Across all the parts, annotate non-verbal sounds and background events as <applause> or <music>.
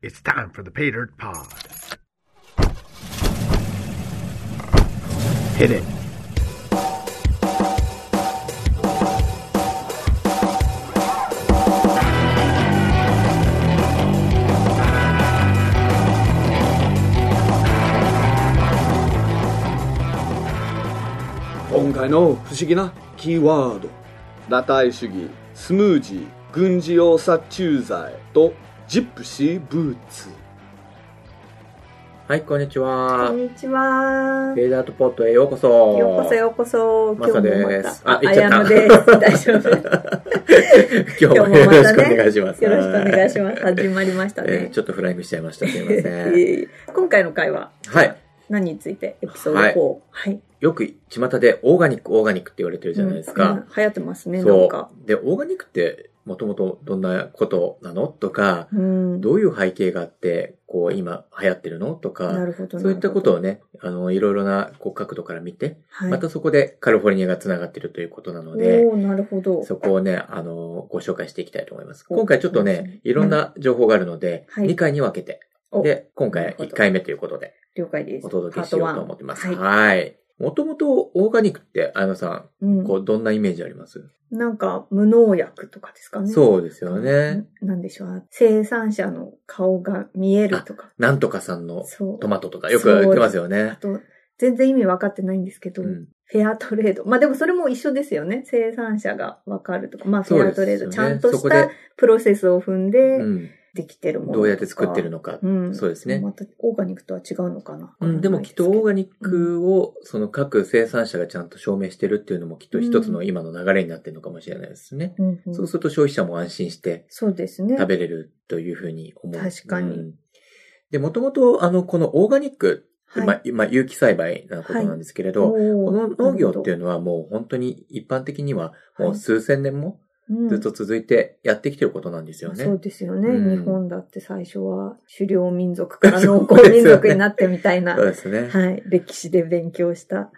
It's time for the Pay Dirt Pod. Hit it. 今回の不思議なキーワード裸体主義スムージー軍事用殺虫剤とジップシーブーツはい、こんにちこはん。にちは。フェーダートポットへようこそ。ようこそようこそ。マサです今日もまた。あ言っちゃったあやむです。大丈夫。<laughs> 今日もよろしくお願いします。よろしくお願いします。<laughs> 始まりましたえーね。ちょっとフライングしちゃいました。すいません。<laughs> 今回の回ははい。何についてエピソード4。はい。よく巷でオーガニック、オーガニックって言われてるじゃないですか。うんうん流行ってますね、なんそか。う。で、オーガニックってもともとどんなことなの？とか、うん。どういう背景があって、こう今流行ってるの？となか。そういったことをね。ね、あの、いろいろなこう角度から見て、はい。またそこでカリフォルニアが繋がってるということなので、なるほど。そこをね、あの、ご紹介していきたいと思います。お今回ちょっとね、ねいろんな情報があるので、はい2回に分けて、おで、今回なるほど1回目ということで、了解です。お届けしようと思ってます。パートワンはい。もともとオーガニックって、あやのさうんん、こう、どんなイメージあります、なんか、無農薬とかですかね。そうですよね。な。なんでしょう。生産者の顔が見えるとか。なんとかさんの。トマトとかよく言ってますよあね。と、全然意味分かってないんですけど、うんフェアトレード。まあでもそれも一緒ですよね。生産者が分かるとか。まあフェアトレード。そうですちゃんとしたプロセスを踏んでうん。できてるものどうやって作ってるのか。うん。そうですね。またオーガニックとは違うのかな。うん、でもきっとオーガニニックを、その各生産者がちゃんと証明してるっていうのもきっと一つの今の流れになってるのかもしれないですね。うんうん。そうすると消費者も安心してそうですね。食べれるというふうに思う。確かに。うん。で、もともと、あの、このオーガニックはい。まあ、まあ、有機栽培なことなんですけれど、おー。この農業っていうのはもう本当に一般的にはもはい。う数千年もずっと続いてやってきてることなんですよね。そうですよね、うん日本だって最初は狩猟民族から農耕民族になってみたいな、<laughs> そうですね。はい、歴史で勉強した。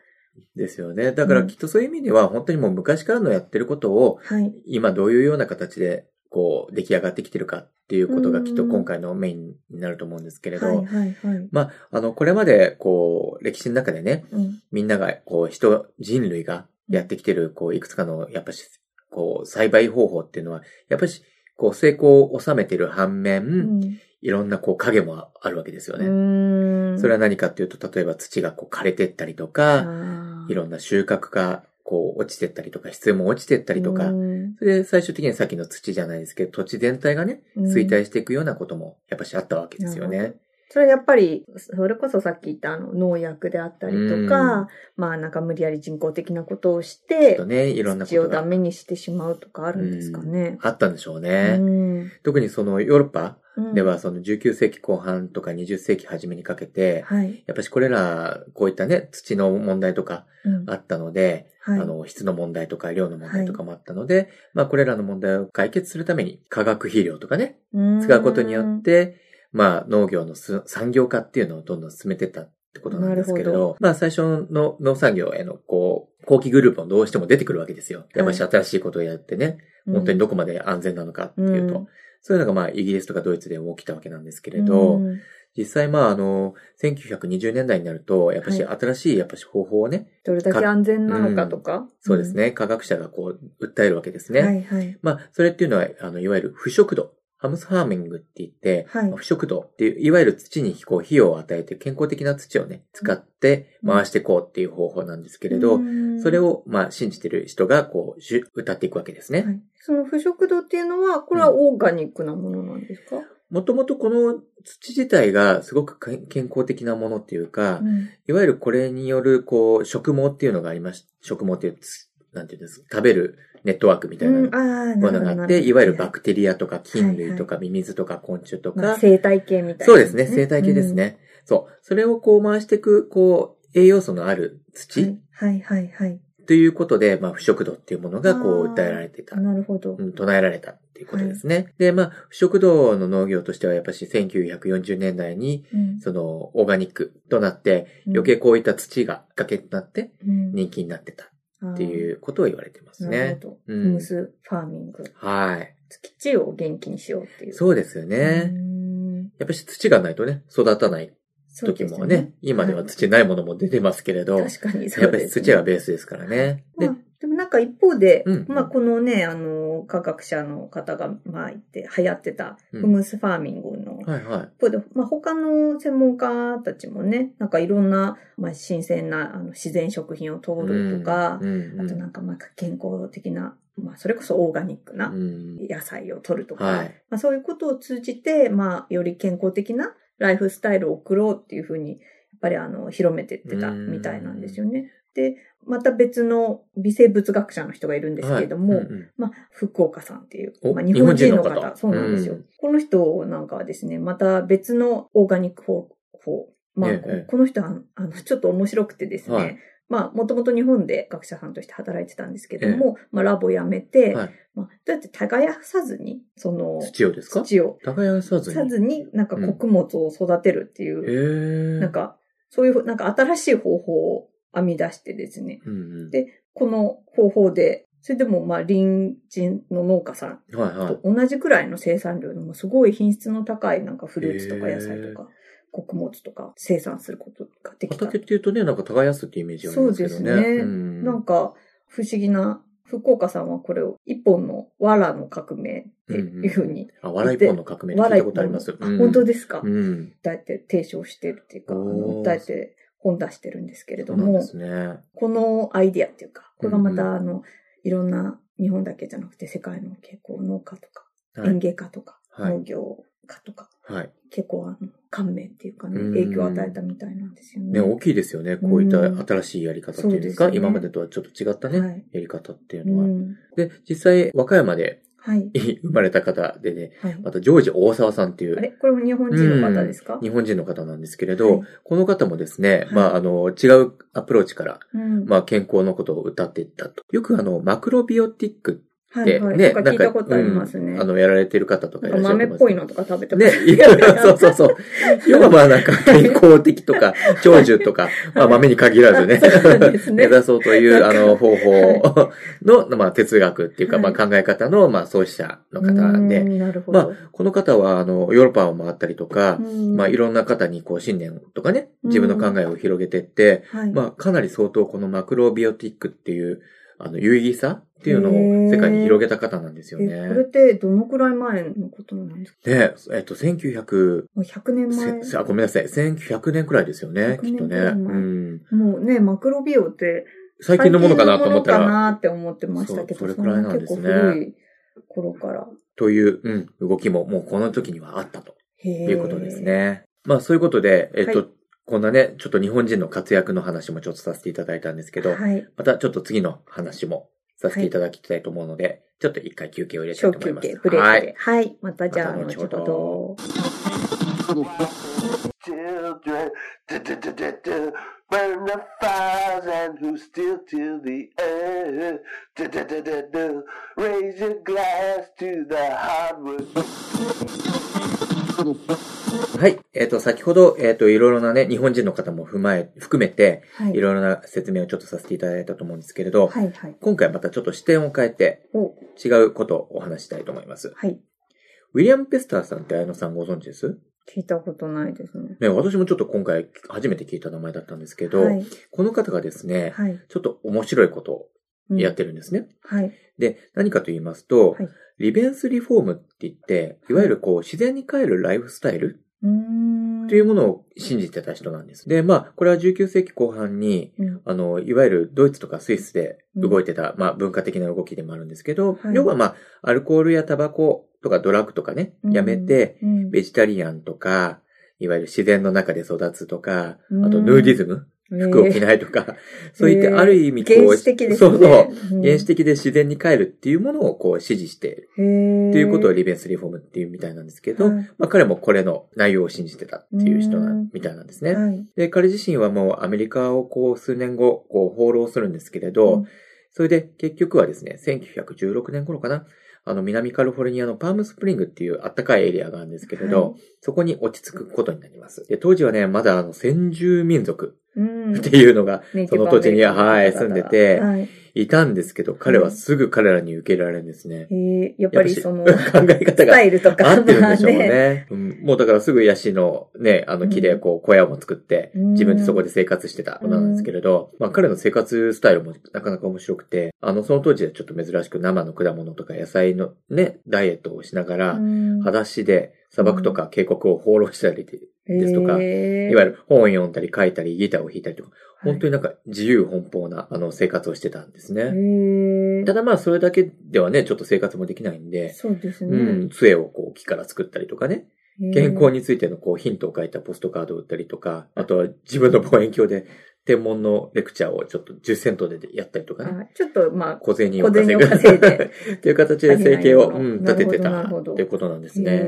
ですよね。だからきっとそういう意味では本当にもう昔からのやってることをはい。今どういうような形でこう出来上がってきてるかっていうことがきっと今回のメインになると思うんですけれど、はいはいはい。まあ、あの、これまでこう歴史の中でね、うん。みんなが、こう、人、人類がやってきてる、こう、いくつかの、やっぱし、こう、栽培方法っていうのは、やっぱし、こう、成功を収めてる反面、うん。いろんな、こう、影もあるわけですよね。うん。それは何かっていうと、例えば土がこう枯れてったりとか、いろんな収穫が、こう、落ちてったりとか、質も落ちてったりとか、うん。それで最終的にさっきの土じゃないですけど、土地全体がね、うん。衰退していくようなことも、やっぱしあったわけですよね。それはやっぱり、それこそさっき言ったあの農薬であったりとか、まあなんか無理やり人工的なことをしてと、ね、いろんなこをダメにしてしまうとかあるんですかね。あったんでしょうね。うん。特にそのヨーロッパうん。では、その19世紀後半とか20世紀初めにかけて、はい。やっぱしこれら、こういったね、土の問題とかうん。あったので、はい。あの、質の問題とか量の問題とかもあったので、まあこれらの問題を解決するために化学肥料とかね、使うことによっ、て、まあ農業のす産業化っていうのをどんどん進めていったってことなんですけれど、なるほまあ最初の農産業へのこう、後期グループもどうしても出てくるわけですよ。やっぱし新しいことをやってね、うん本当にどこまで安全なのかっていうと、うんそういうのがまあイギリスとかドイツでも起きたわけなんですけれど、うん実際まああの、1920年代になると、やっぱしは新しいやっぱし方法をね、どれだけ安全なのかとか。そうですね、科学者がこう、訴えるわけですうん。ね。はいはい。まあ、それっていうのは、あの、いわゆる腐食土。ハムスハーミングって言って、はい。腐食土っていう、いわゆる土にこう、費用を与えて健康的な土をね、使って回していこうっていう方法なんですけれど、うん。それ、を、まあ、信じてる人が、こう、歌っていくわけですね。はい。その腐食土っていうのは、これはオーガニックなものなんですか、もともとこの土自体がすごく健健康的なものっていうか、うん。いわゆるこれによる、こう、食毛っていうのがありまし、食毛っていうつ、なんていうんです食べるネットワークみたいなも。のがあって、いわゆるバククテリアとか菌類とかミミズとか昆虫とか、生態系みたいな、そうですね、生態系です。ね。そう。それをこう回していく、こう、栄養素のあるうん土はいはいはいということで、まあ、不食土っていうものがこう、訴えられていた。なるほど。うん、唱えられたっていうことですね。で、まあ、不食土の農業としては、やっぱし1940年代に、うんその、オーガニックとなって、うん余計こういった土がきっかけになって、うん人気になってたってういうことを言われてますなるね。ほど。うんフムスファーミング。はい。土を元気にしようっていう。そうですよね。うんやっぱり土がないとね、育たない時もね、ね今では土ないものも出てますけれど、はい、確かにそうです、ね、やっぱり土がベースですからね。まあ、でもなんか一方で、うん、まあこのね、あの、科学者の方が、まあ言って流行ってた、フムスファーミングの、はいはい。一方で、まあ他の専門家たちもね、なんかいろんな、まあ新鮮なあの自然食品を取るとか、うんうんうん、あとなんかまあ健康的なまあ、それこそオーガニックな野菜を取るとか、はい、まあ、そういうことを通じて、まあ、より健康的なライフスタイルを送ろうっていうふうに、やっぱりあの、広めてってたみたいなんですよね。で、また別の微生物学者の人がいるんですけれども、はい。うんうん、まあ、福岡さんっていう、まあ、日本人の方、そうなんですよ、うん。この人なんかはですね、また別のオーガニック方法、まあ、ええ、この人は、あの、ちょっと面白くてですね、はい。まあ、もともと日本で学者さんとして働いてたんですけども、まあ、ラボ辞めて、はい、まあ、どうやって耕さずに、その、土をですか？土を。耕さずに。さずに、なんか穀物を育てるっていう、うん、なんか、そういう、なんか新しい方法を編み出してですね。うんうん、で、この方法で、それでもまあ隣人の農家さんと同じくらいの生産量でもすごい品質の高いなんかフルーツとか野菜とか穀物とか生産することができた。畑っていうとね、なんか耕すってイメージありますけどね。そうですね。うん、なんか不思議な、福岡さんはこれを一本の藁の革命っていうふうに、うんうん。あ、藁一本の革命って聞いたことあります。あ、本当ですか、うん、訴えて提唱してるっていうか、訴えて本出してるんですけれども、ね、このアイディアっていうか、これがまたあの、いろんな日本だけじゃなくて世界の結構農家とか、園芸家とか、農業家とか、はい、結構あの、感銘っていうかね、影響を与えたみたいなんですよね。ね、大きいですよね。こういった新しいやり方っていうんですか、すね、今までとはちょっと違ったね、はい、やり方っていうのは。で、実際、和歌山で、はい。<laughs> 生まれた方でね、はい、またジョージ大沢さんっていう。あれ？これも日本人の方ですか？日本人の方なんですけれど、はい、この方もですね、はい、まあ、あの、違うアプローチから、うん、まあ、健康のことを歌っていったと。よくあの、マクロビオティックはいはい、ね、なんか聞いたことありますね。うん、あの、やられてる方とかいらっしゃる豆っぽいのとか食べてますね。<laughs> そうそうそう。要はまあなんか <laughs> 健康的とか、長寿とか、<laughs> まあ豆に限らずね、目指そうというあの方法の、まあ哲学っていうか、まあ考え方の、まあ創始者の方で、まあこの方はあの、ヨーロッパを回ったりとか、まあいろんな方にこう信念とかね、自分の考えを広げていって、まあかなり相当このマクロビオティックっていう、あの、有意義さっていうのを世界に広げた方なんですよね。これってどのくらい前のことなんですか？ねえっと、1900。もう100年前。あ、ごめんなさい。1900年くらいですよね、きっとね。うん。もうね、マクロビオって、最近のものかなと思ったら。最近のものかなって思ってましたけど、それくらいなんですね。古い頃から。という、うん、動きももうこの時にはあったということですね。まあそういうことで、えっと、はいこんなね、ちょっと日本人の活躍の話もちょっとさせていただいたんですけど、はい、またちょっと次の話もさせていただきたいと思うので、はい、ちょっと一回休憩を入れたいと思います。休憩、ブレイクで。はい。はい。またじゃあ、後ほど。Burn the fires and who still till the end. Raise your glass to the hard work. はい。えっ、ー、と、先ほど、えっ、ー、と、いろいろなね、日本人の方も踏まえ、含めて、はい、いろいろな説明をちょっとさせていただいたと思うんですけれど、はいはい、今回またちょっと視点を変えて、違うことをお話したいと思います。はい。ウィリアム・ペスターさんって綾野さんご存知です？聞いたことないですね。ね、私もちょっと今回初めて聞いた名前だったんですけど、はい、この方がですね、はい、ちょっと面白いことをやってるんですね。うん、はい。で、何かと言いますと、はい、リベンスリフォームって言って、い。わゆるこう、自然に帰るライフスタイルというものを信じてた人なんです。で、まあ、これは19世紀後半に、うん、あの、いわゆるドイツとかスイスで動いてた、うん、まあ、文化的な動きでもあるんですけど、はい、要はまあ、アルコールやタバコとかドラッグとかね、やめて、うん、ベジタリアンとか、いわゆる自然の中で育つとか、あとヌーディズム服を着ないとか、<laughs> そういったある意味こう、原始的ですね。そうそう、原始的で自然に帰るっていうものをこう支持している。っていうことをリベンスリフォームっていうみたいなんですけど、まあ彼もこれの内容を信じてたっていう人なみたいなん。ですね。で、彼自身はもうアメリカをこう数年後、こう放浪するんですけれど、それで結局はですね、1916年頃かな、あの、南カリフォルニアのパームスプリングっていうあったかいエリアがあるんですけれど、はい、そこに落ち着くことになります。で、当時はね、まだあの、先住民族っていうのが、その土地に、はい、住んでて、はい、いたんですけど、彼はすぐ彼らに受け入れられるんですね。へえ、やっぱりその、考え方が。スタイルとか。合ってるんでしょうね。ねうん、もうだからすぐヤシのね、あの木でこう小屋も作って、自分でそこで生活してた子なんですけれど、まあ彼の生活スタイルもなかなか面白くて、あの、その当時はちょっと珍しく生の果物とか野菜のね、ダイエットをしながら、裸足で砂漠とか渓谷を放浪したりですとか、いわゆる本を読んだり書いたりギターを弾いたりとか、本当になんか自由奔放なあの生活をしてたんですね。ただまあそれだけではね、ちょっと生活もできないんで、そうですね。うん、杖をこう木から作ったりとかね、健康についてのこうヒントを書いたポストカードを売ったりとか、あとは自分の望遠鏡で天文のレクチャーをちょっと10セントでやったりとかね。ちょっとまあ、小銭を稼ぐ。<laughs> っていう形で生計を、うん、立ててたっていうことなんですね。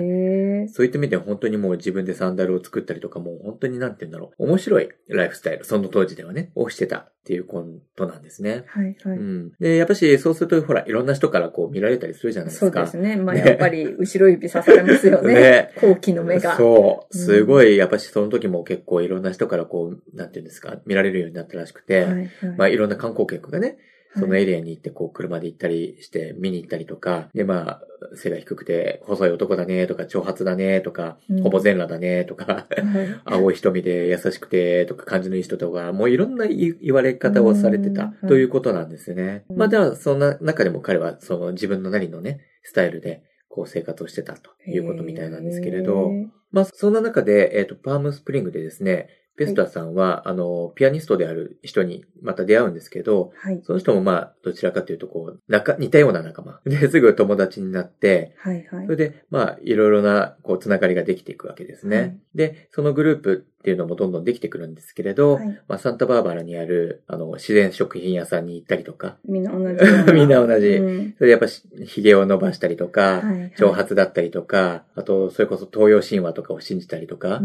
そういった意味では本当にもう自分でサンダルを作ったりとかもう本当になんて言うんだろう。面白いライフスタイル、その当時ではね、をしてたっていうことなんですね。はいはい。うん。で、やっぱしそうするとほら、いろんな人からこう見られたりするじゃないですか。そうですね。まあやっぱり後ろ指刺されますよね。ね。後期の目が。そう。すごい、やっぱしその時も結構いろんな人からこう、なんて言うんですか、見られるようになったらしくて、はいはい、まあいろんな観光客がね、そのエリアに行って、こう、車で行ったりして、見に行ったりとか、で、まあ、背が低くて、細い男だね、とか、長髪だね、とか、ほぼ全裸だね、とか、<laughs> 青い瞳で優しくて、とか、感じのいい人とか、もういろんな言われ方をされてた、ということなんですね。まあ、では、そんな中でも彼は、その自分のなりのね、スタイルで、こう生活をしてたということみたいなんですけれど、まあ、そんな中で、えっ、ー、と、パームスプリングでですね、ペスタさんは、あの、ピアニストである人にまた出会うんですけど、はい、その人もまあ、どちらかというと、こう、仲、似たような仲間。で、すぐ友達になって、はいはい。それで、まあ、いろいろな、こう、つながりができていくわけですね。はい、で、そのグループっていうのもどんどんできてくるんですけれど、はい、まあ、サンタバーバラにある、あの、自然食品屋さんに行ったりとか。みんな同じ。<laughs> みんな同じ。うん、それでやっぱ、髭を伸ばしたりとか、はいはい、長髪だったりとか、あと、それこそ東洋神話とかを信じたりとか、あ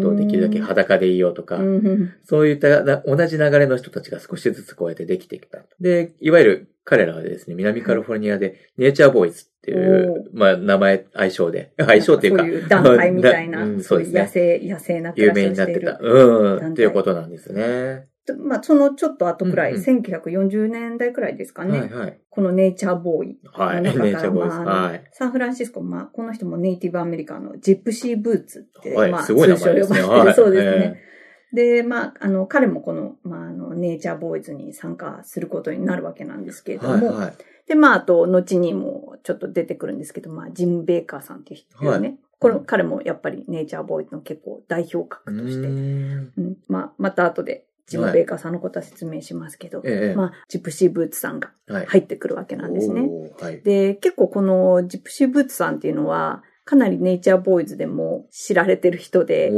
と、できるだけ裸でいようとか、そういった同じ流れの人たちが少しずつこうやってできてきた。で、いわゆる彼らはですね、南カリフォルニアでネイチャーボーイズっていう、まあ名前、愛称で、愛称っていうか。そういう団体みたいな、うん、そうですね。野生、野生な有名になってた。うん、っていうことなんですね。まあ、そのちょっと後くらい、うんうん、1940年代くらいですかね。はいはい、このネイチャーボーイはい。ネイチャーボーイはい。サンフランシスコ、まあ、この人もネイティブアメリカのジップシーブーツって、はい、まあ、すごい名前ですね。通称呼ばれてる、そうですね。で、まあ、あの、彼もこの、まあ、あの、ネイチャーボーイズに参加することになるわけなんですけれども、はいはい、で、まあ、あと、後にもちょっと出てくるんですけど、まあ、ジム・ベーカーさんっていう人ですね。はい、これ、彼もやっぱりネイチャーボーイズの結構代表格として、うん。うん、まあ、また後でジム・ベーカーさんのことは説明しますけど、はい、まあ、ジプシー・ブーツさんが入ってくるわけなんですね。はい、で、結構このジプシー・ブーツさんっていうのは、かなりネイチャーボーイズでも知られてる人で、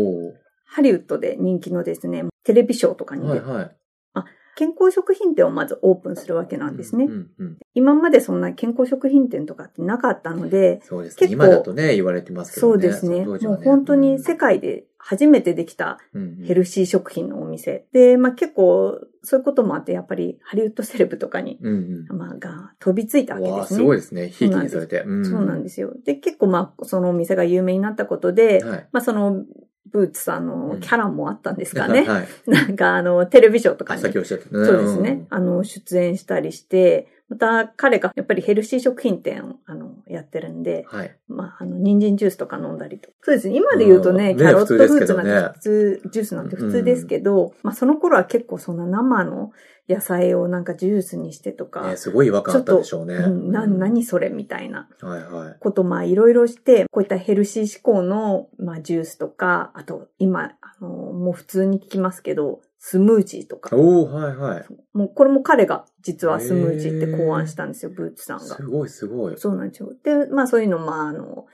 ハリウッドで人気のですね、テレビショーとかに出て、はいはい、あ健康食品店をまずオープンするわけなんですね。うんうんうん、今までそんな健康食品店とかってなかったので、そうですね。今だとね、言われてますけどね。そうですね。ねもう本当に世界で初めてできたヘルシー食品のお店。うんうん、で、まあ結構、そういうこともあって、やっぱりハリウッドセレブとかに、うんうん、まあが飛びついたわけですね。すごいですね。ひいきにされて、うん。そうなんですよ。で、結構まあ、そのお店が有名になったことで、はい、まあそのブーツさんのキャラもあったんですかね。うんはい、なんかあの、テレビショーとかに。先おっしゃってね。そうですね。あの、出演したりして、また彼がやっぱりヘルシー食品店をあのやってるんで、はい、まあ、あの、人参ジュースとか飲んだりと。そうですね。今で言うとね、キャロットフーツなんて普通、ジュースなんて普通ですけど、うん、まあその頃は結構そんな生の野菜をなんかジュースにしてとか。ね、すごい違和感あったでしょうね。うん、な、何それみたいな。はいはい。こと、まあいろいろして、こういったヘルシー志向の、まあジュースとか、あと今、あの、もう普通に聞きますけど、スムージーとか。おはいはい。もうこれも彼が実はスムージーって考案したんですよ、ブーツさんが。すごいすごい。そうなんですよ。で、まあそういうの、まああの、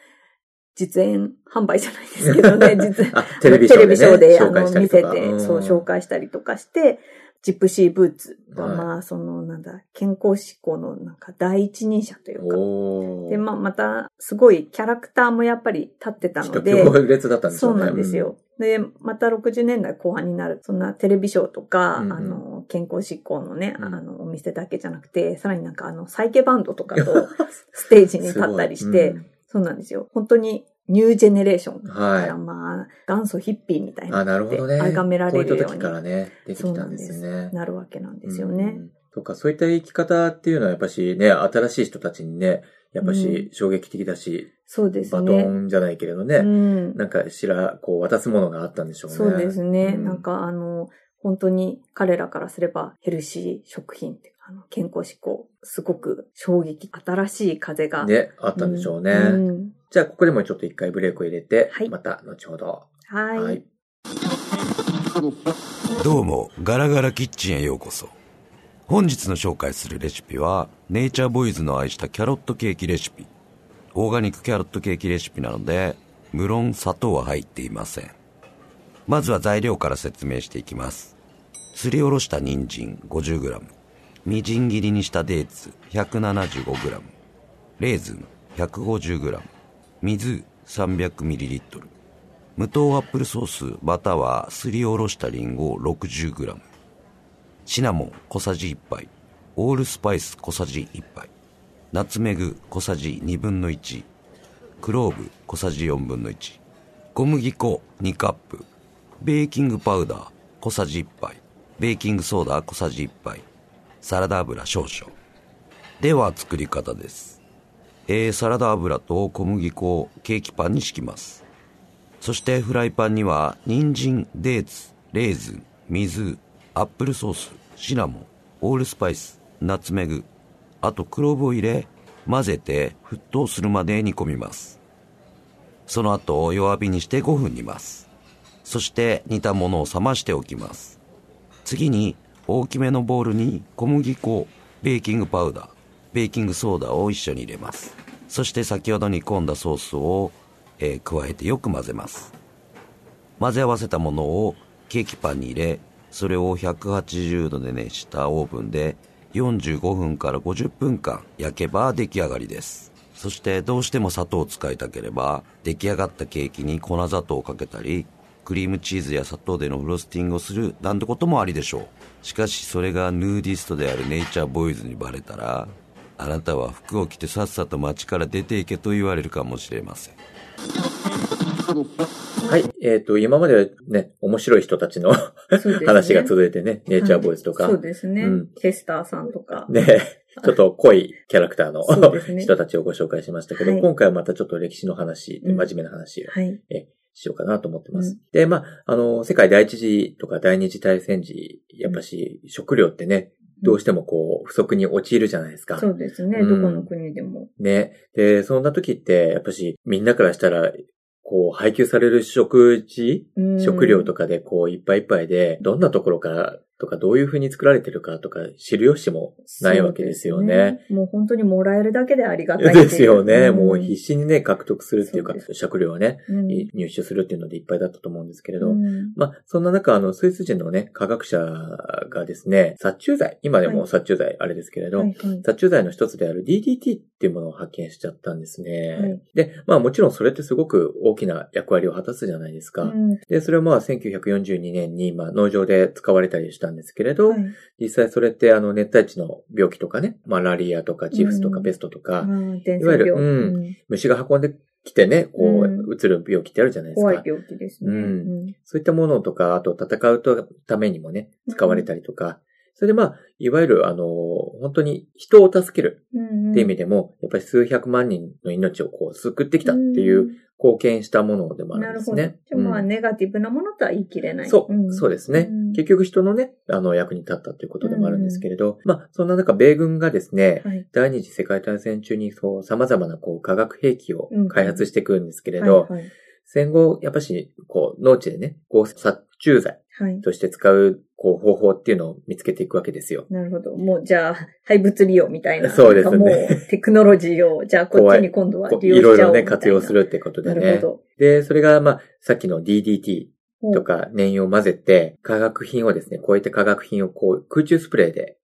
実演販売じゃないですけどね、<laughs> 実テレビショーで、ね、テレビショーであの見せて、そう紹介したりとかして、ジプシーブーツは、まあ、その、なんだ、健康志向のなんか第一人者というか。で、まあ、また、すごいキャラクターもやっぱり立ってたので。だったんですよね。そうなんですよ。で、また60年代後半になる、そんなテレビショーとか、うん、あの、健康志向のね、うん、あの、お店だけじゃなくて、さらになんかあの、サイケバンドとかと <laughs> ステージに立ったりして、うん、そうなんですよ。本当にニュージェネレーションはい。まあ、元祖ヒッピーみたいな。あ、なるほどね。崇められるように。こういう時からね、できたんですよね。なるわけなんですよね。とか、そういった生き方っていうのはやっぱしね、新しい人たちにね、やっぱし衝撃的だし、そうですね。バトンじゃないけれどね。うん、なんかしら、こう渡すものがあったんでしょうね。そうですね。うん、なんかあの、本当に彼らからすればヘルシー食品ってあの健康志向、すごく衝撃、新しい風が。ね、あったんでしょうね。うん、じゃあ、ここでもちょっと一回ブレイクを入れて、はい、また後ほど。はい。はい、どうも、ガラガラキッチンへようこそ。本日の紹介するレシピは、ネイチャーボーイズの愛したキャロットケーキレシピ。オーガニックキャロットケーキレシピなので、無論砂糖は入っていません。まずは材料から説明していきます。すりおろした人参 50g、みじん切りにしたデーツ 175g、レーズン 150g、水 300ml、無糖アップルソースまたはすりおろしたりんご 60g、シナモン小さじ1杯、オールスパイス小さじ1杯、ナツメグ小さじ2分の1、クローブ小さじ4分の1、小麦粉2カップ、ベーキングパウダー小さじ1杯、ベーキングソーダ小さじ1杯、サラダ油少々。では作り方です。えー、サラダ油と小麦粉をケーキパンに敷きます。そしてフライパンには人参、デーツ、レーズン、水、アップルソース、シナモン、オールスパイス、ナツメグ、あとクローブを入れ、混ぜて沸騰するまで煮込みます。その後弱火にして5分煮ます。そして煮たものを冷ましておきます。次に大きめのボウルに小麦粉、ベーキングパウダー、ベーキングソーダを一緒に入れます。そして先ほど煮込んだソースを、えー、加えてよく混ぜます。混ぜ合わせたものをケーキパンに入れ、それを180度で熱したオーブンで45分から50分間焼けば出来上がりです。そしてどうしても砂糖を使いたければ出来上がったケーキに粉砂糖をかけたりクリームチーズや砂糖でのフロスティングをするなんてこともありでしょうしかしそれがヌーディストであるネイチャーボーイズにバレたらあなたは服を着てさっさと街から出ていけと言われるかもしれません。はい。えっ、ー、と、今まではね、面白い人たちの、ね、話が続いてね、ネイチャーボーイズとか。そうですね。うん、テスターさんとか。ね。ちょっと濃いキャラクターの、ね、人たちをご紹介しましたけど、はい、今回はまたちょっと歴史の話、真面目な話を、はい、えしようかなと思ってます。うん、で、まあ、あの、世界第一次とか第二次大戦時、やっぱし食料ってね、どうしてもこう、不足に陥るじゃないですか。そうですね。うん、どこの国でも。ね。で、そんな時って、やっぱし、みんなからしたら、こう、配給される食事、食料とかで、こう、いっぱいいっぱいで、どんなところからとかどういう風に作られてるかとか知る由もないわけですよね。ね。もう本当にもらえるだけでありがたいですよね、うん。もう必死にね、獲得するっていうか、う食料をね、うん、入手するっていうのでいっぱいだったと思うんですけれど、うん、まあ、そんな中、あの、スイス人のね、科学者がですね、殺虫剤、今でも殺虫剤あれですけれど、はいはい。はい、殺虫剤の一つである DDT っていうものを発見しちゃったんですね。はい、で、まあもちろんそれってすごく大きな役割を果たすじゃないですか。で、それはまあ1942年に、まあ農場で使われたりしたんですけれど、はい。実際それってあの熱帯地の病気とかね、マラリアとかチフスとかペストとか、うん、いわゆる、うん、虫が運んできてね、こう、移る病気ってあるじゃないですか。怖い病気ですね。うん。そういったものとか、あと戦うためにもね、使われたりとか、それでまあ、いわゆるあの、本当に人を助けるっていう意味でも、やっぱり数百万人の命をこう救ってきたっていう貢献したものでもあるんですね。なるほど。まあ、ネガティブなものとは言い切れない。そう、そうですね。結局人のね、あの、役に立ったということでもあるんですけれど、まあ、そんな中、米軍がですね、第二次世界大戦中にそう、様々なこう、化学兵器を開発していくんですけれど、戦後、やっぱし、こう、農地でね、こう、殺虫剤として使う、こう、方法っていうのを見つけていくわけですよ。なるほど。もう、じゃあ、廃物利用みたいな。そうですね。もう、テクノロジーを、じゃあ、こっちに今度は利用しちゃおういろいろね、活用するってことでね。なるほど。で、それが、まあ、さっきの DDT とか燃油を混ぜて、化学品をですね、こういった化学品をこう空中スプレーで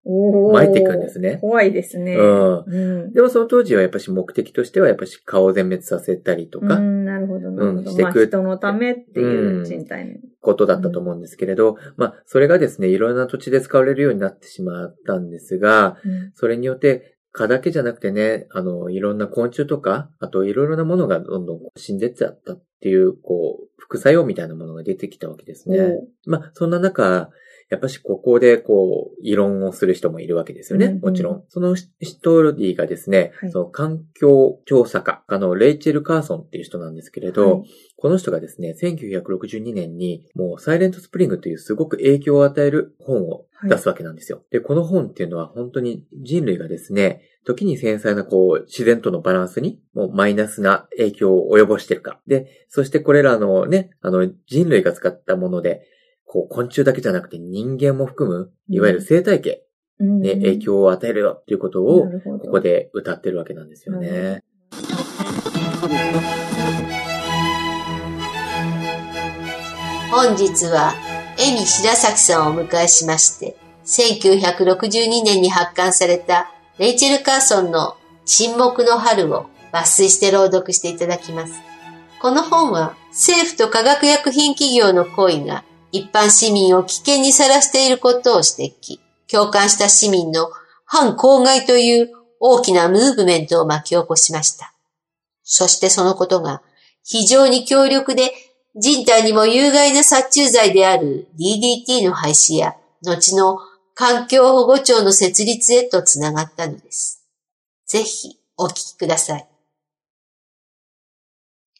巻いていくんですね。怖いですね。うん。でもその当時はやっぱし目的としてはやっぱし顔を全滅させたりとか。うん、なるほど、なるほど。うん、していく。人のためっていう人体の、ことだったと思うんですけれど、まあ、それがですね、いろんな土地で使われるようになってしまったんですが、それによって蚊だけじゃなくてね、あの、いろんな昆虫とか、あといろいろなものがどんどん死んでっちゃったっていう、こう、副作用みたいなものが出てきたわけですね。まあ、そんな中、やっぱしここでこう、異論をする人もいるわけですよね。うんうん、もちろん。その一人がですね、はい、その環境調査家、あの、レイチェル・カーソンっていう人なんですけれど、はい、この人がですね、1962年に、もう、サイレント・スプリングというすごく影響を与える本を出すわけなんですよ。はい、で、この本っていうのは本当に人類がですね、時に繊細なこう、自然とのバランスに、もうマイナスな影響を及ぼしてるか。で、そしてこれらのね、あの、人類が使ったもので、こう、昆虫だけじゃなくて人間も含む、いわゆる生態系に影響を与えるよっていうことを、ここで歌ってるわけなんですよね。本日は、エミ白崎さんをお迎えしまして、1962年に発刊されたレイチェル・カーソンの沈黙の春を抜粋して朗読していただきます。この本は政府と化学薬品企業の行為が一般市民を危険にさらしていることを指摘。共感した市民の反公害という大きなムーブメントを巻き起こしました。そしてそのことが非常に強力で人体にも有害な殺虫剤である DDT の廃止や後の環境保護庁の設立へとつながったのです。ぜひお聞きください。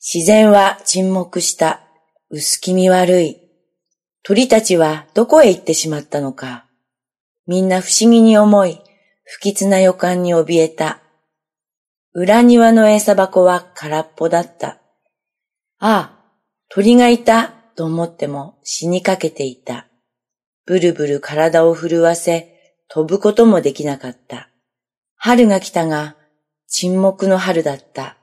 自然は沈黙した。薄気味悪い。鳥たちはどこへ行ってしまったのか。みんな不思議に思い、不吉な予感に怯えた。裏庭の餌箱は空っぽだった。ああ、鳥がいたと思っても死にかけていた。ブルブル体を震わせ、飛ぶこともできなかった。春が来たが、沈黙の春だった。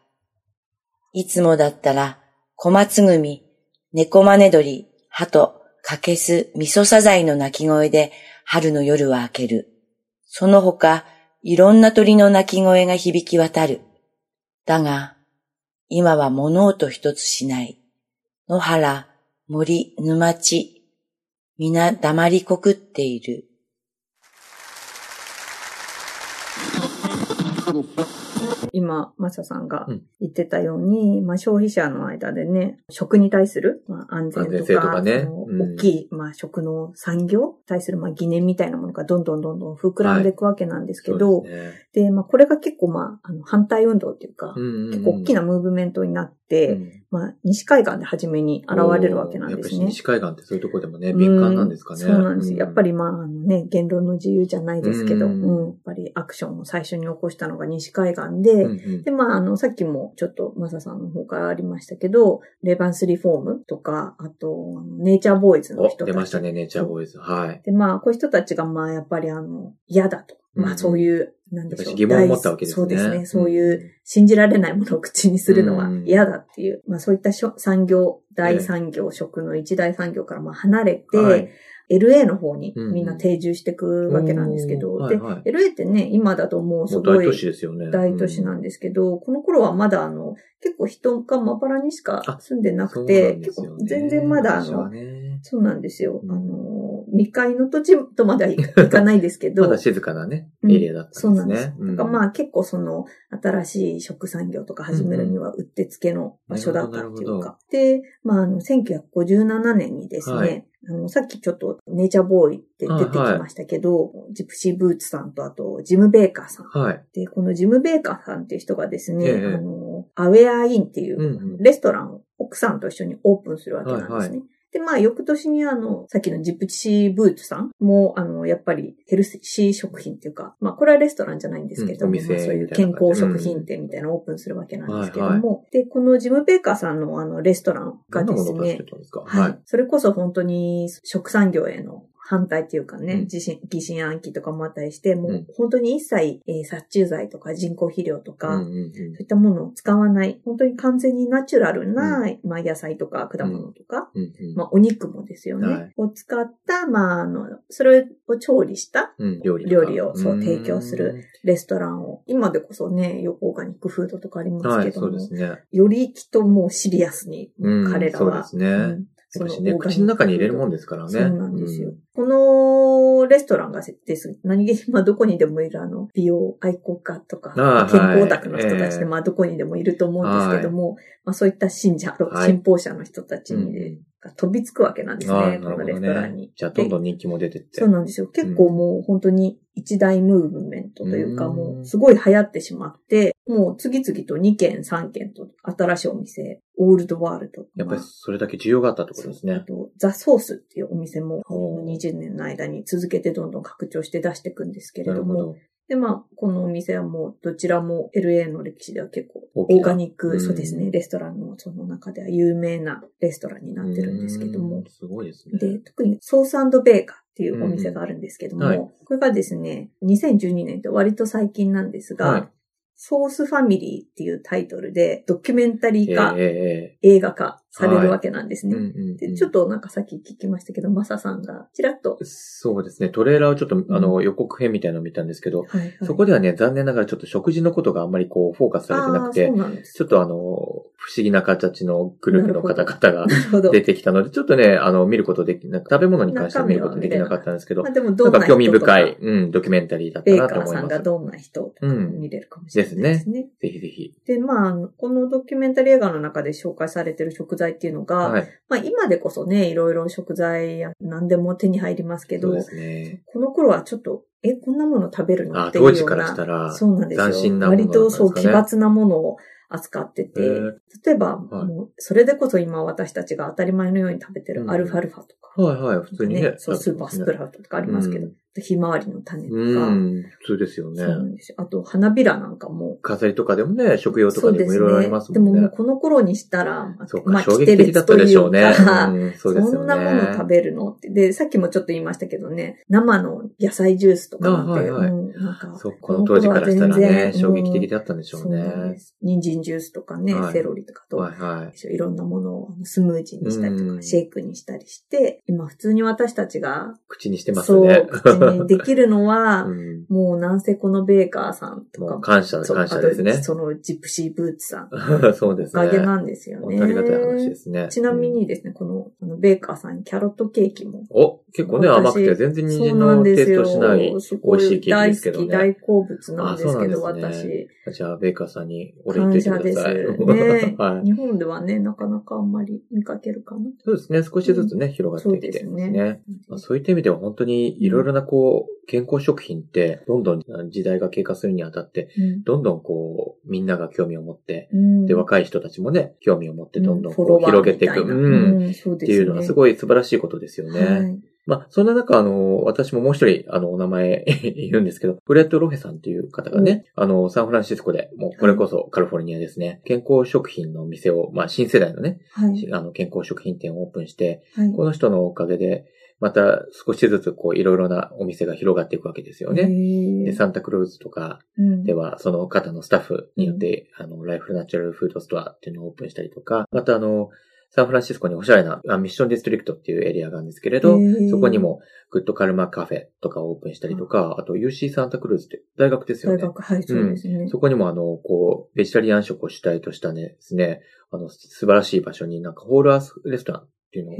いつもだったら、小松組、猫真似鳥、鳩、かけす、味噌サザイの鳴き声で春の夜は明ける。その他、いろんな鳥の鳴き声が響き渡る。だが、今は物音一つしない。野原、森、沼地、皆黙りこくっている。今、マサさんが言ってたように、うん、まあ消費者の間でね、食に対する、まあ、安全とか、とかね、大きい、まあ食の産業に対するまあ疑念みたいなものがどんどんどんどん膨らんでいくわけなんですけど、はい、で、ね、まあこれが結構まあ、あの反対運動っていうか、うんうんうん、結構大きなムーブメントになって、うん、まあ西海岸で初めに現れるわけなんですね。西海岸ってそういうところでもね、敏感なんですかね。そうなんです。やっぱりまあ、あのね、言論の自由じゃないですけど、うん、やっぱりアクションを最初に起こしたのが西海岸で、うんうん、で、まあ、あの、さっきもちょっとマサさんの方からありましたけど、レバンスリフォームとか、あと、ネイチャーボーイズの人たち。出ましたね、ネイチャーボーイズ。はい。で、まあ、こういう人たちが、まあ、やっぱりあの、嫌だと。まあ、そういう、なんでしょう。疑問を持ったわけですね。そうですね。そういう信じられないものを口にするのは嫌だっていう、まあそういった産業、大産業、食の一大産業からまあ離れて、はい。LA の方にみんな定住していくわけなんですけど、で、はいはい、LA ってね、今だともうすごい大都市ですよね。大都市なんですけど、この頃はまだあの、結構人がまばらにしか住んでなくて、結構全然まだあの、そうなんですよ。あの、未開の土地とまではいかないですけど。まだ静かなね、エリアだったんですね。そうなんです。だからまあ結構その、新しい食産業とか始めるにはうってつけの場所だったっていうか。で、まああの、1957年にですね、はいあの、さっきちょっとネイチャーボーイって出てきましたけど、はい、ジプシーブーツさんとあとジム・ベーカーさん。はい、で、このジム・ベーカーさんっていう人がですね、ええ、あの、アウェアインっていうレストランを奥さんと一緒にオープンするわけなんですね。はいはいで、まあ、翌年にあの、さっきのジプシーブーツさんも、あの、やっぱりヘルシー食品っていうか、まあ、これはレストランじゃないんですけど、うん、まあ、そういう健康食品店みたいなのをオープンするわけなんですけども、で、このジム・ベーカーさんのあの、レストランがですね、はい、それこそ本当に食産業への反対っていうかね、疑心、疑心暗鬼とかもあったりして、もう本当に一切、えー、殺虫剤とか人工肥料とか、そういったものを使わない、本当に完全にナチュラルな、まあ野菜とか果物とか、まあお肉もですよね、を使った、まああの、それを調理した料理をそう提供するレストランを、今でこそね、よくオーガニックフードとかありますけども、よりきっともうシリアスに、彼らは、その、ね、口の中に入れるもんですからね。そうなんですよ。うん、このレストランがです、何気に、まあ、どこにでもいるあの、美容愛好家とか、健康オタクの人たちで、まあ、どこにでもいると思うんですけども、まあ、そういった信者、信奉者の人たちに、ね、が飛びつくわけなんですね、このレストランに。じゃあ、どんどん人気も出てって。そうなんですよ。結構もう本当に一大ムーブメントというか、もうすごい流行ってしまって、もう次々と2軒、3軒と新しいお店、オールドワールド。やっぱりそれだけ需要があったってことですね。あと、ザ・ソースっていうお店も20年の間に続けてどんどん拡張して出していくんですけれども、で、まあ、このお店はもう、どちらも LA の歴史では結構、オーガニック、そうですね、レストランのその中では有名なレストランになってるんですけども。すごいですね。で、特にソースベーカーっていうお店があるんですけども、はい、これがですね、2012年って割と最近なんですが、はいソースファミリーっていうタイトルで、ドキュメンタリー化、えー、映画化されるわけなんですね。で、ちょっとなんかさっき聞きましたけど、マサさんがちらっと。そうですね。トレーラーをちょっと、あの、予告編みたいなのを見たんですけど、はいはい、そこではね、残念ながらちょっと食事のことがあんまりこう、フォーカスされてなくて、ちょっとあの、不思議な形のグループの方々が出てきたので、ちょっとね、あの、見ることできなく、食べ物に関しては見ることできなかったんですけど、でもどんなんか興味深い、うん、ドキュメンタリーだったなと思います。ベーカーさんがどんな人とか見れるかもしれないですね。ですね。ぜひぜひ。で、まあ、このドキュメンタリー映画の中で紹介されてる食材っていうのが、はい、まあ今でこそね、いろいろ食材や何でも手に入りますけど、ね、この頃はちょっと、え、こんなもの食べるの？っていうような。当時からしたら、そうなんですよ。割とそう、奇抜なものを扱ってて、例えば、はい、もうそれでこそ今私たちが当たり前のように食べてるアルファルファとか、はいはい、普通にね。そう、スーパースプラウトとかありますけど、ひまわりの種とか。うん、普通ですよね。そうなんですよ。あと、花びらなんかも。飾りとかでもね、食用とかでもいろいろありますもんね。でももうこの頃にしたら、そうか、まあ、衝撃的だったでしょうね。うん、<laughs> そうですよね。そんなもの食べるの？って。で、さっきもちょっと言いましたけどね、生の野菜ジュースとかなんて、はいはい、うん、なんか、そう、この当時からしたらね、衝撃的だったんでしょうね。人参ジュースとかね、はい、セロリとかと、はいはい、いろんなものをスムージーにしたりとか、シェイクにしたりして、今普通に私たちが、口にしてますね。そう、口にできるのは、うん、もうなんせこのベーカーさんとか。感謝、感謝ですね。そのジプシーブーツさん。そうですね。おかげなんですよね。ありがたい話ですね。ちなみにですね、このあのベーカーさんにキャロットケーキも。お結構ね、甘くて全然人参のテイストしない美味しいケーキですけどね。大好き、大好物なんですけど、私。じゃあ、ベーカーさんにお礼言ってください。<laughs> ねはい、日本ではね、なかなかあんまり見かけるかな。そうですね。少しずつね、広がってきてますね。そういった意味では本当にいろいろなこう、健康食品って、どんどん時代が経過するにあたって、どんどんこう、みんなが興味を持って、で、若い人たちもね、興味を持ってどんどんこう広げていく。うん。っていうのはすごい素晴らしいことですよね。まあ、そんな中、あの、私ももう一人、あの、お名前 <laughs> 言うんですけど、フレッド・ロヘさんっていう方がね、うん、あの、サンフランシスコで、もうこれこそカリフォルニアですね、健康食品の店を、まあ、新世代のね、はい、あの、健康食品店をオープンして、はい、この人のおかげで、また少しずつこういろいろなお店が広がっていくわけですよね。でサンタクルーズとかでは、その方のスタッフによって、うん、あの、 Life Natural Food Store っていうのをオープンしたりとか、またあの、サンフランシスコにおしゃれな Mission District っていうエリアがあるんですけれど、そこにも Good Karma Cafe とかをオープンしたりとか、あと UC サンタクルーズって大学ですよね。大学、はい、そうですね、うん。そこにもあの、こう、ベジタリアン食を主体としたね、ですね、あの、素晴らしい場所になんか Whole Earth Restaurantっていうのを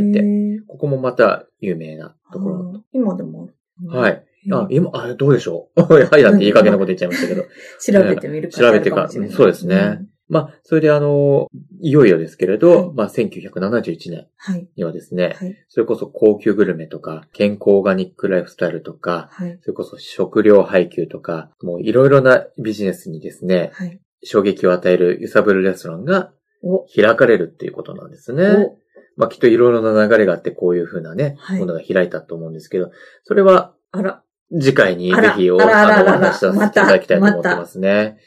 開いて、ここもまた有名なところ。今でも？はい。あ、今、あ、どうでしょう？はいだっていい加減なこと言っちゃいましたけど。調べてみるか調べてか、そうですね。まあ、それであの、いよいよですけれど、はい、まあ、1971年にはですね、はい、それこそ高級グルメとか、健康オーガニックライフスタイルとか、はい、それこそ食料配給とか、もういろいろなビジネスにですね、衝撃を与える揺さぶるレストランが開かれるっていうことなんですね。まあ、きっといろいろな流れがあってこういうふうなね、ものが開いたと思うんですけど、それは、あら、次回にぜひお話しさせていただきたいと思ってますね。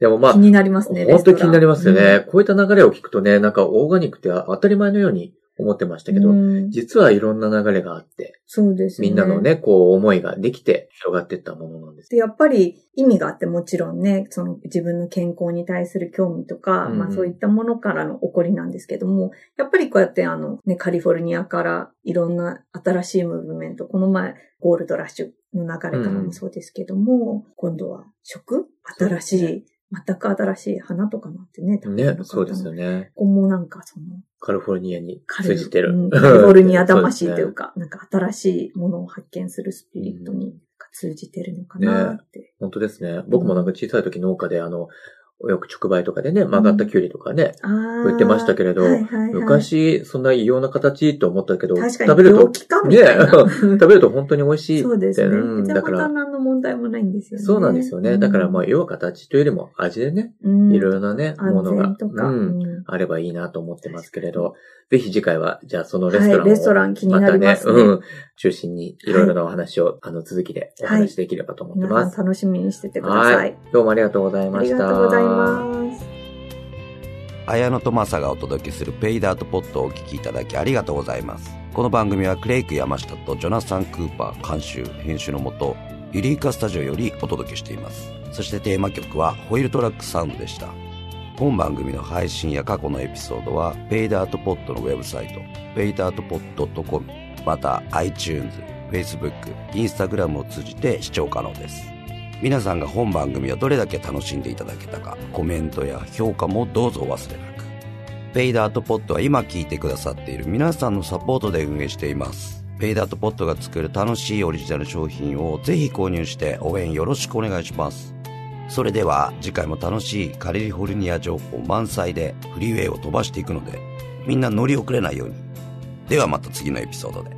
でもまあ、気になりますね。本当に気になりますよね、うん、こういった流れを聞くとね、なんかオーガニックって当たり前のように思ってましたけど、実はいろんな流れがあって、そうですね。みんなのね、こう思いができて広がっていったものなんです。やっぱり意味があってもちろんね、その自分の健康に対する興味とか、うん、まあそういったものからの起こりなんですけども、やっぱりこうやってあのね、カリフォルニアからいろんな新しいムーブメント、この前ゴールドラッシュの流れからもそうですけども、うん、今度は食？新しい全く新しい花とかもあってね。ね、そうですよね。ここもなんかその、カリフォルニアに通じてる。うん、カリフォルニア魂というか、<laughs> うね、なんか新しいものを発見するスピリットに通じてるのかなって。ね、本当ですね。僕もなんか小さい時農家であの、よく直売とかでね、曲がったキュウリとかね、うん、売ってましたけれど、はいはいはい、昔、そんな異様な形と思ったけど、食べると、ね、<laughs> 食べると本当に美味しいそうですね。うん、だから。何の問題もないんですよね。そうなんですよね。だからまあ、要は形というよりも味でね、うん、いろいろなね、ものが、うん、あればいいなと思ってますけれど、ぜひ次回は、じゃあそのレストランを、はい、レストラン気になりますね。うん。中心にいろいろなお話を、はい、あの、続きでお話できればと思ってます。はい、楽しみにしててください。はい。どうもありがとうございました。ありがとうございます。綾野とマサがお届けするペイダートポットをお聞きいただきありがとうございます。この番組はクレイク山下とジョナサン・クーパー監修、編集のもと、ユリーカスタジオよりお届けしています。そしてテーマ曲はホイールトラックサウンドでした。本番組の配信や過去のエピソードは、ペイダートポットのウェブサイト、ペイダートポット .com、また iTunes、Facebook、Instagram を通じて視聴可能です。皆さんが本番組をどれだけ楽しんでいただけたか、コメントや評価もどうぞお忘れなく。ペイダートポットは今聞いてくださっている皆さんのサポートで運営しています。ペイダートポットが作る楽しいオリジナル商品をぜひ購入して応援よろしくお願いします。それでは次回も楽しいカリフォルニア情報満載でフリーウェイを飛ばしていくのでみんな乗り遅れないように。ではまた次のエピソードで。